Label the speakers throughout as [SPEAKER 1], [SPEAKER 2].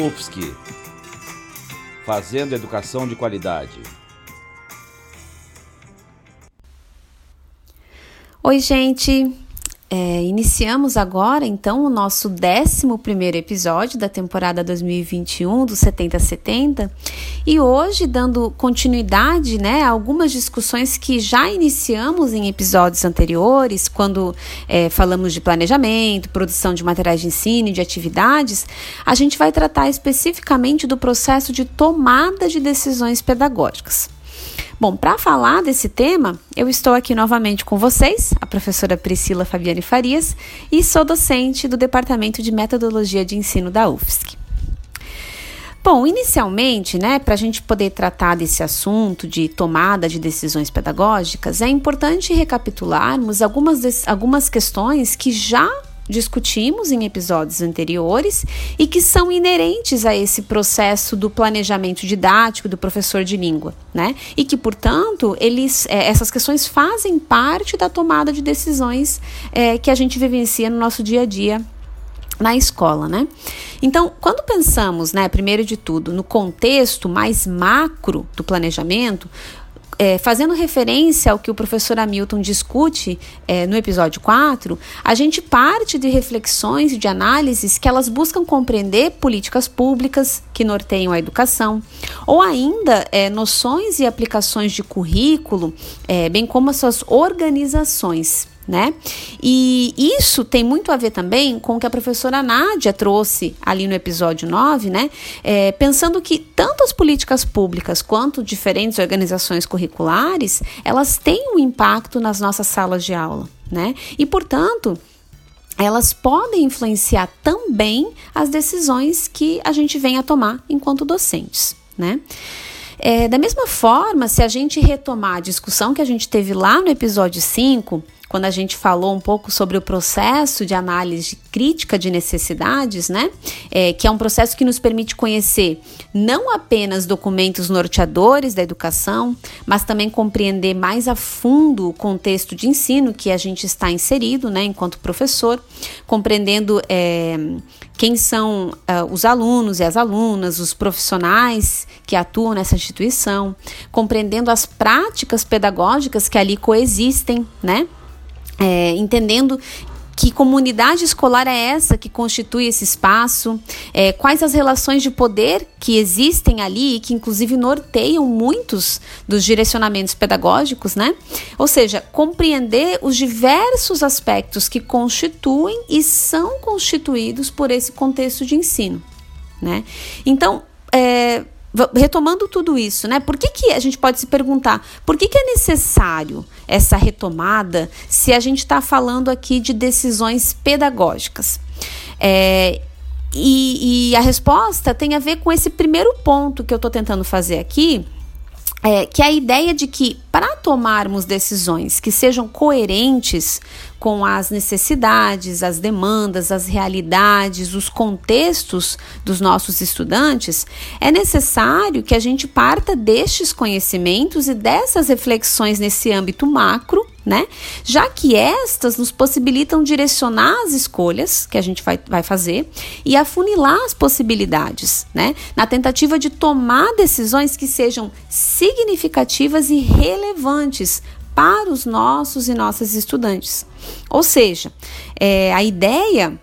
[SPEAKER 1] UFSC Fazendo Educação de Qualidade.
[SPEAKER 2] Oi, gente! É, iniciamos agora, então, o nosso 11 episódio da temporada 2021 do 7070 e hoje, dando continuidade né, a algumas discussões que já iniciamos em episódios anteriores, quando é, falamos de planejamento, produção de materiais de ensino e de atividades, a gente vai tratar especificamente do processo de tomada de decisões pedagógicas. Bom, para falar desse tema, eu estou aqui novamente com vocês, a professora Priscila Fabiane Farias, e sou docente do Departamento de Metodologia de Ensino da UFSC. Bom, inicialmente, né, para a gente poder tratar desse assunto de tomada de decisões pedagógicas, é importante recapitularmos algumas, algumas questões que já discutimos em episódios anteriores e que são inerentes a esse processo do planejamento didático do professor de língua, né? E que, portanto, eles, é, essas questões fazem parte da tomada de decisões é, que a gente vivencia no nosso dia a dia na escola, né? Então, quando pensamos, né, primeiro de tudo, no contexto mais macro do planejamento, é, fazendo referência ao que o professor Hamilton discute é, no episódio 4, a gente parte de reflexões e de análises que elas buscam compreender políticas públicas que norteiam a educação, ou ainda é, noções e aplicações de currículo, é, bem como as suas organizações né? E isso tem muito a ver também com o que a professora Nádia trouxe ali no episódio 9, né? É, pensando que tanto as políticas públicas quanto diferentes organizações curriculares, elas têm um impacto nas nossas salas de aula, né? E, portanto, elas podem influenciar também as decisões que a gente vem a tomar enquanto docentes, né? É, da mesma forma, se a gente retomar a discussão que a gente teve lá no episódio 5, quando a gente falou um pouco sobre o processo de análise crítica de necessidades, né? É, que é um processo que nos permite conhecer não apenas documentos norteadores da educação, mas também compreender mais a fundo o contexto de ensino que a gente está inserido, né, enquanto professor, compreendendo é, quem são uh, os alunos e as alunas, os profissionais que atuam nessa instituição, compreendendo as práticas pedagógicas que ali coexistem, né? É, entendendo que comunidade escolar é essa que constitui esse espaço? É, quais as relações de poder que existem ali e que, inclusive, norteiam muitos dos direcionamentos pedagógicos, né? Ou seja, compreender os diversos aspectos que constituem e são constituídos por esse contexto de ensino, né? Então, é, retomando tudo isso, né? Por que, que a gente pode se perguntar por que, que é necessário essa retomada se a gente está falando aqui de decisões pedagógicas? É, e, e, a resposta tem a ver com esse primeiro ponto que eu estou tentando fazer aqui, é, que é a ideia de que para tomarmos decisões que sejam coerentes com as necessidades, as demandas, as realidades, os contextos dos nossos estudantes, é necessário que a gente parta destes conhecimentos e dessas reflexões nesse âmbito macro né? Já que estas nos possibilitam direcionar as escolhas que a gente vai, vai fazer e afunilar as possibilidades, né? Na tentativa de tomar decisões que sejam significativas e relevantes para os nossos e nossas estudantes. Ou seja, é, a ideia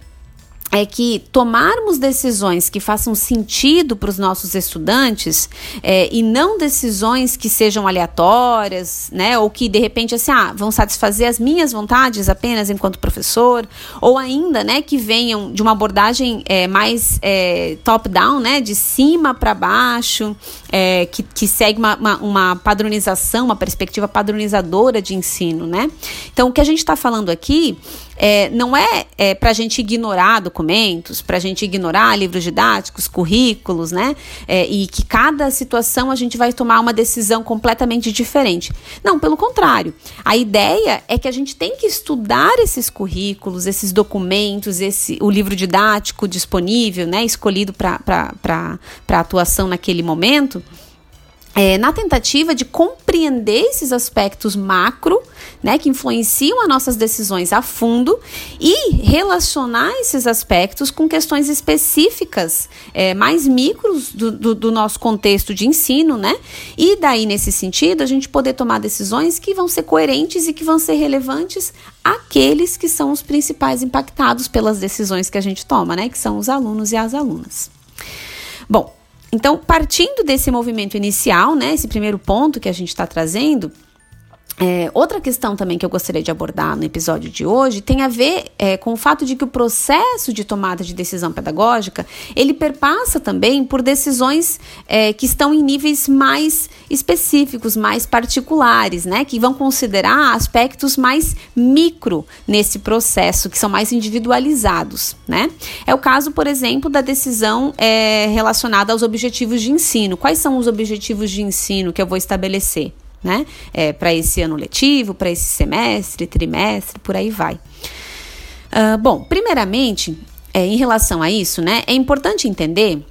[SPEAKER 2] é que tomarmos decisões que façam sentido para os nossos estudantes é, e não decisões que sejam aleatórias, né, ou que de repente assim, ah, vão satisfazer as minhas vontades apenas enquanto professor, ou ainda, né, que venham de uma abordagem é, mais é, top-down, né, de cima para baixo, é, que, que segue uma, uma, uma, padronização, uma perspectiva padronizadora de ensino, né? Então, o que a gente está falando aqui é, não é, é para a gente ignorar documentos, para a gente ignorar livros didáticos, currículos, né? É, e que cada situação a gente vai tomar uma decisão completamente diferente. Não, pelo contrário. A ideia é que a gente tem que estudar esses currículos, esses documentos, esse, o livro didático disponível, né? Escolhido para atuação naquele momento é, na tentativa de compreender esses aspectos macro, né, que influenciam as nossas decisões a fundo e relacionar esses aspectos com questões específicas, é, mais micros do, do, do, nosso contexto de ensino, né? E daí, nesse sentido, a gente poder tomar decisões que vão ser coerentes e que vão ser relevantes àqueles que são os principais impactados pelas decisões que a gente toma, né? Que são os alunos e as alunas. Bom, então, partindo desse movimento inicial, né, esse primeiro ponto que a gente está trazendo, é, outra questão também que eu gostaria de abordar no episódio de hoje tem a ver é, com o fato de que o processo de tomada de decisão pedagógica ele perpassa também por decisões é, que estão em níveis mais específicos, mais particulares, né, que vão considerar aspectos mais micro nesse processo, que são mais individualizados, né? É o caso, por exemplo, da decisão é, relacionada aos objetivos de ensino. Quais são os objetivos de ensino que eu vou estabelecer? Né? É, para esse ano letivo, para esse semestre, trimestre, por aí vai. Uh, bom, primeiramente, é, em relação a isso, né, é importante entender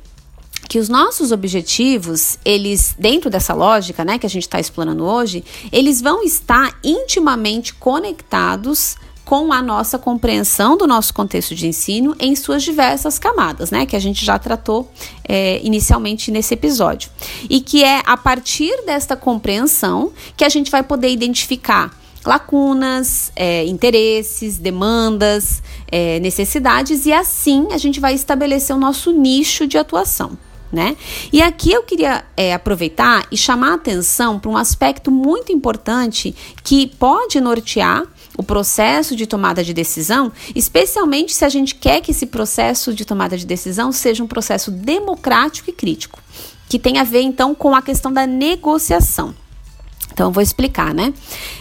[SPEAKER 2] que os nossos objetivos, eles, dentro dessa lógica, né, que a gente está explorando hoje, eles vão estar intimamente conectados com a nossa compreensão do nosso contexto de ensino em suas diversas camadas, né? Que a gente já tratou é, inicialmente nesse episódio. E que é a partir desta compreensão que a gente vai poder identificar lacunas, é, interesses, demandas, é, necessidades, e assim a gente vai estabelecer o nosso nicho de atuação. Né? E aqui eu queria é, aproveitar e chamar a atenção para um aspecto muito importante que pode nortear o processo de tomada de decisão, especialmente se a gente quer que esse processo de tomada de decisão seja um processo democrático e crítico, que tem a ver então com a questão da negociação. Então, eu vou explicar, né?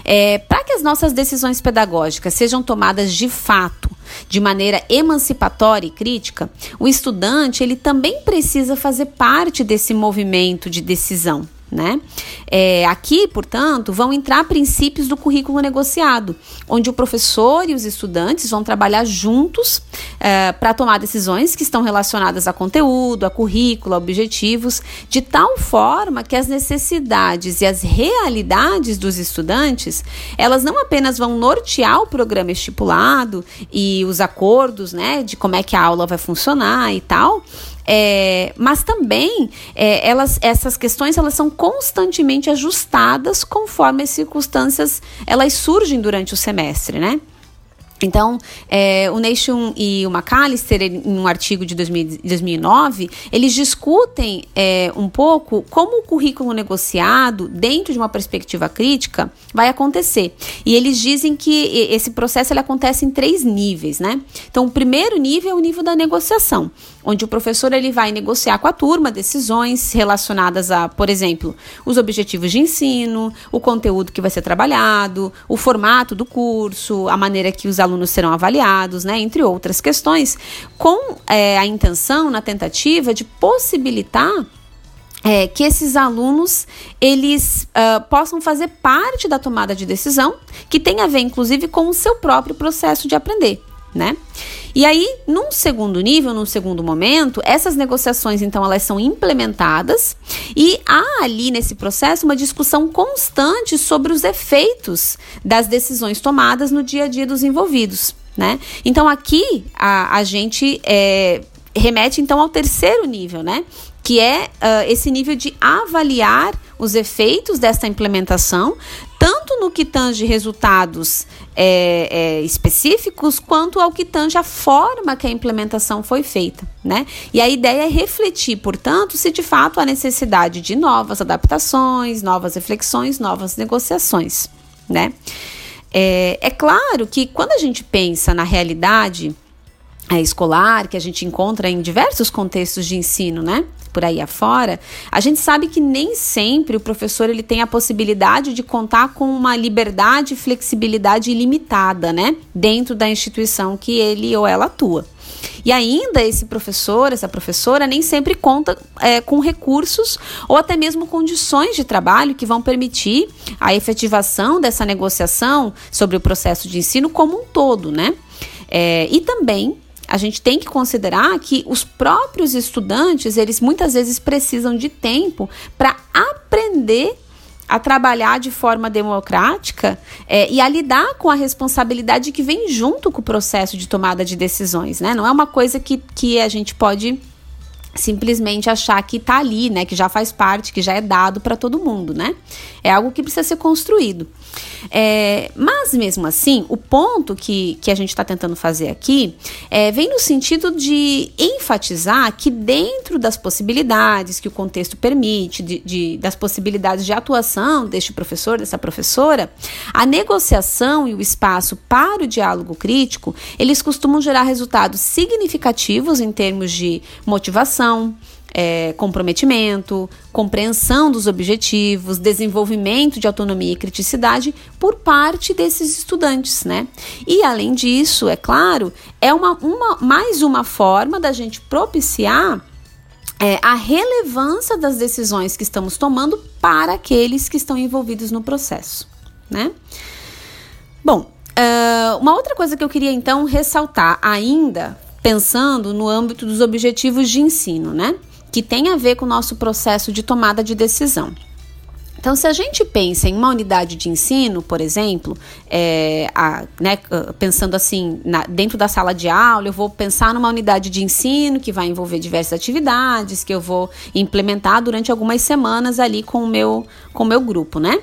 [SPEAKER 2] É, Para que as nossas decisões pedagógicas sejam tomadas de fato, de maneira emancipatória e crítica, o estudante ele também precisa fazer parte desse movimento de decisão. Né? É, aqui, portanto, vão entrar princípios do currículo negociado, onde o professor e os estudantes vão trabalhar juntos é, para tomar decisões que estão relacionadas a conteúdo, a currículo, a objetivos, de tal forma que as necessidades e as realidades dos estudantes, elas não apenas vão nortear o programa estipulado e os acordos, né, de como é que a aula vai funcionar e tal, é, mas também é, elas, essas questões elas são constantemente ajustadas conforme as circunstâncias elas surgem durante o semestre, né? Então, é, o Nation e o McAllister, em um artigo de 2000, 2009, eles discutem é, um pouco como o currículo negociado, dentro de uma perspectiva crítica, vai acontecer. E eles dizem que esse processo ele acontece em três níveis, né? Então, o primeiro nível é o nível da negociação, onde o professor ele vai negociar com a turma decisões relacionadas a, por exemplo, os objetivos de ensino, o conteúdo que vai ser trabalhado, o formato do curso, a maneira que os alunos serão avaliados, né, entre outras questões, com é, a intenção, na tentativa de possibilitar é, que esses alunos eles uh, possam fazer parte da tomada de decisão, que tem a ver, inclusive, com o seu próprio processo de aprender né? E aí, num segundo nível, num segundo momento, essas negociações, então, elas são implementadas e há ali nesse processo uma discussão constante sobre os efeitos das decisões tomadas no dia a dia dos envolvidos, né? Então, aqui a, a gente é, remete, então, ao terceiro nível, né? Que é uh, esse nível de avaliar os efeitos dessa implementação, tanto no que tange resultados é, é, específicos, quanto ao que tange a forma que a implementação foi feita. Né? E a ideia é refletir, portanto, se de fato há necessidade de novas adaptações, novas reflexões, novas negociações. Né? É, é claro que quando a gente pensa na realidade é, escolar, que a gente encontra em diversos contextos de ensino, né? Por aí afora, a gente sabe que nem sempre o professor ele tem a possibilidade de contar com uma liberdade e flexibilidade ilimitada, né, dentro da instituição que ele ou ela atua. E ainda esse professor, essa professora, nem sempre conta é, com recursos ou até mesmo condições de trabalho que vão permitir a efetivação dessa negociação sobre o processo de ensino como um todo, né? É, e também a gente tem que considerar que os próprios estudantes, eles muitas vezes precisam de tempo para aprender a trabalhar de forma democrática é, e a lidar com a responsabilidade que vem junto com o processo de tomada de decisões, né? Não é uma coisa que, que a gente pode simplesmente achar que está ali, né, que já faz parte, que já é dado para todo mundo, né? É algo que precisa ser construído. É, mas mesmo assim, o ponto que, que a gente está tentando fazer aqui é, vem no sentido de enfatizar que dentro das possibilidades que o contexto permite, de, de, das possibilidades de atuação deste professor, dessa professora, a negociação e o espaço para o diálogo crítico, eles costumam gerar resultados significativos em termos de motivação, é, comprometimento, compreensão dos objetivos, desenvolvimento de autonomia e criticidade por parte desses estudantes, né? E além disso, é claro, é uma, uma mais uma forma da gente propiciar é, a relevância das decisões que estamos tomando para aqueles que estão envolvidos no processo, né? Bom, uh, uma outra coisa que eu queria então ressaltar ainda, pensando no âmbito dos objetivos de ensino, né? Que tem a ver com o nosso processo de tomada de decisão. Então, se a gente pensa em uma unidade de ensino, por exemplo, é, a, né, pensando assim, na, dentro da sala de aula, eu vou pensar numa unidade de ensino que vai envolver diversas atividades que eu vou implementar durante algumas semanas ali com o meu, com o meu grupo, né?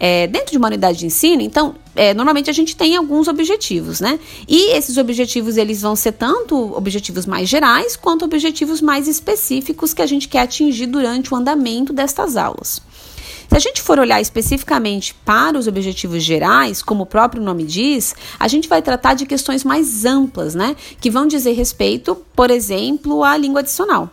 [SPEAKER 2] É, dentro de uma unidade de ensino, então, é, normalmente a gente tem alguns objetivos, né? E esses objetivos, eles vão ser tanto objetivos mais gerais, quanto objetivos mais específicos que a gente quer atingir durante o andamento destas aulas. Se a gente for olhar especificamente para os objetivos gerais, como o próprio nome diz, a gente vai tratar de questões mais amplas, né? Que vão dizer respeito, por exemplo, à língua adicional.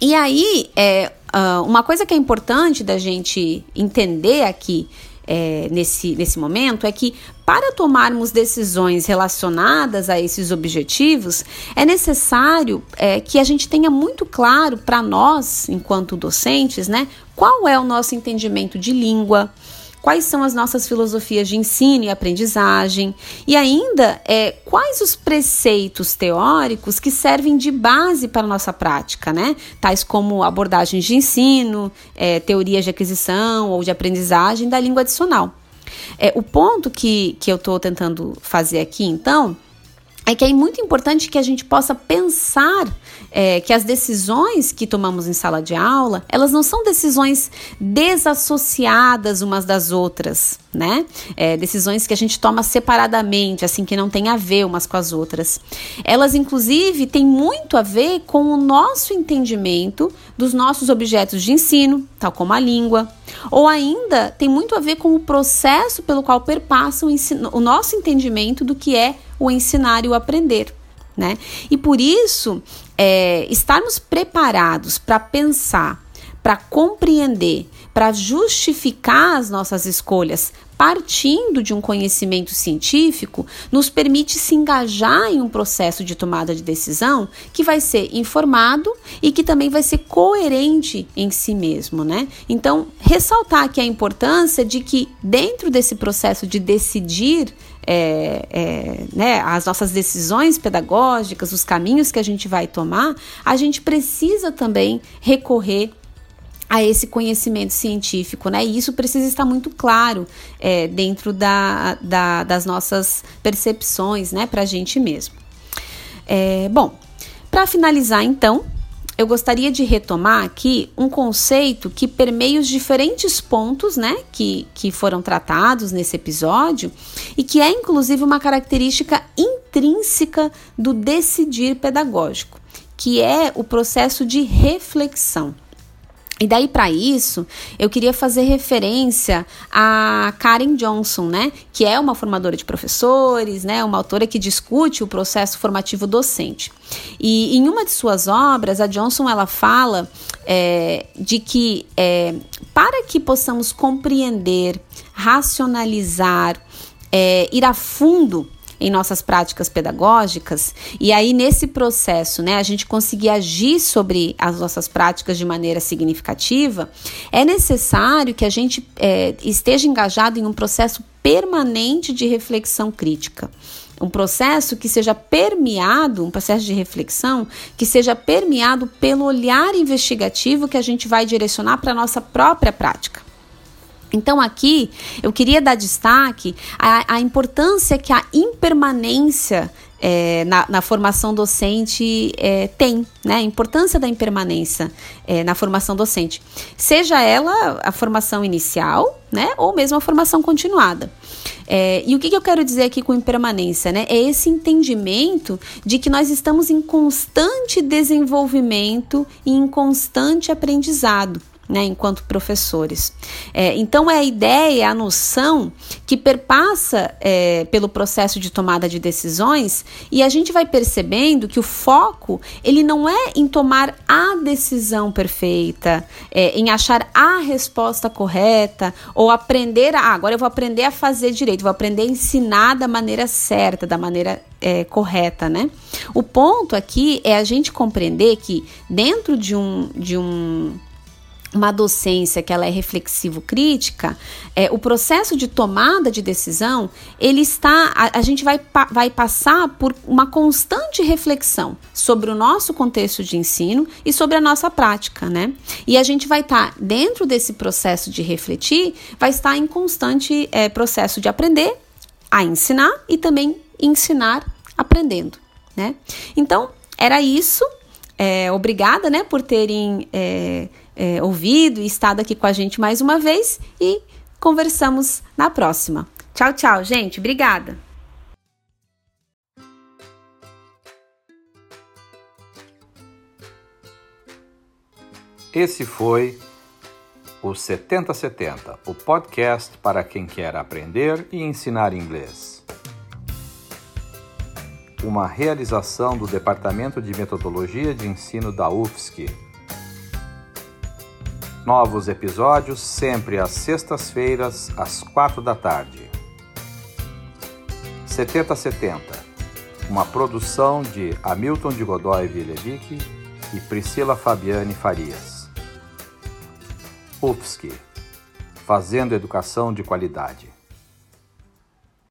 [SPEAKER 2] E aí, é, uh, uma coisa que é importante da gente entender aqui é, nesse, nesse momento é que para tomarmos decisões relacionadas a esses objetivos, é necessário é, que a gente tenha muito claro para nós, enquanto docentes, né, qual é o nosso entendimento de língua, quais são as nossas filosofias de ensino e aprendizagem, e ainda é, quais os preceitos teóricos que servem de base para a nossa prática, né? Tais como abordagens de ensino, é, teorias de aquisição ou de aprendizagem da língua adicional. É, o ponto que, que eu estou tentando fazer aqui, então, é que é muito importante que a gente possa pensar é, que as decisões que tomamos em sala de aula, elas não são decisões desassociadas umas das outras, né? É, decisões que a gente toma separadamente, assim, que não tem a ver umas com as outras. Elas, inclusive, têm muito a ver com o nosso entendimento dos nossos objetos de ensino, tal como a língua, ou ainda tem muito a ver com o processo pelo qual perpassa o, ensino, o nosso entendimento do que é o ensinar e o aprender. Né? E por isso, é, estarmos preparados para pensar, para compreender, para justificar as nossas escolhas partindo de um conhecimento científico, nos permite se engajar em um processo de tomada de decisão que vai ser informado e que também vai ser coerente em si mesmo, né? Então, ressaltar aqui a importância de que dentro desse processo de decidir é, é, né, as nossas decisões pedagógicas, os caminhos que a gente vai tomar, a gente precisa também recorrer a esse conhecimento científico, né? E isso precisa estar muito claro é, dentro da, da, das nossas percepções, né, para a gente mesmo. É, bom, para finalizar, então, eu gostaria de retomar aqui um conceito que permeia os diferentes pontos, né, que, que foram tratados nesse episódio e que é inclusive uma característica intrínseca do decidir pedagógico, que é o processo de reflexão. E daí para isso, eu queria fazer referência a Karen Johnson, né, que é uma formadora de professores, né, uma autora que discute o processo formativo docente. E em uma de suas obras, a Johnson ela fala é, de que é, para que possamos compreender, racionalizar, é, ir a fundo em nossas práticas pedagógicas, e aí nesse processo, né, a gente conseguir agir sobre as nossas práticas de maneira significativa, é necessário que a gente é, esteja engajado em um processo permanente de reflexão crítica um processo que seja permeado, um processo de reflexão que seja permeado pelo olhar investigativo que a gente vai direcionar para a nossa própria prática. Então, aqui eu queria dar destaque à, importância que a impermanência é, na, na, formação docente é, tem, né? A importância da impermanência é, na formação docente, seja ela a formação inicial, né? Ou mesmo a formação continuada. É, e o que, que eu quero dizer aqui com impermanência, né? É esse entendimento de que nós estamos em constante desenvolvimento e em constante aprendizado né, enquanto professores. É, então, é a ideia, a noção que perpassa é, pelo processo de tomada de decisões e a gente vai percebendo que o foco ele não é em tomar a decisão perfeita, é, em achar a resposta correta ou aprender, ah, agora eu vou aprender a fazer direito, vou aprender a ensinar da maneira certa, da maneira é, correta, né? O ponto aqui é a gente compreender que dentro de um, de um uma docência que ela é reflexivo crítica, é, o processo de tomada de decisão, ele está, a, a gente vai, vai passar por uma constante reflexão sobre o nosso contexto de ensino e sobre a nossa prática, né? E a gente vai estar, tá, dentro desse processo de refletir, vai estar em constante é, processo de aprender a ensinar e também ensinar aprendendo, né? Então, era isso. É, obrigada, né, por terem é, ouvido e estado aqui com a gente mais uma vez e conversamos na próxima. Tchau, tchau, gente. Obrigada.
[SPEAKER 1] Esse foi o 7070, o podcast para quem quer aprender e ensinar inglês. Uma realização do Departamento de Metodologia de Ensino da UFSC Novos episódios sempre às sextas-feiras, às quatro da tarde. 7070, uma produção de Hamilton de Godoy Vilevic e Priscila Fabiane Farias. UFSC, fazendo educação de qualidade.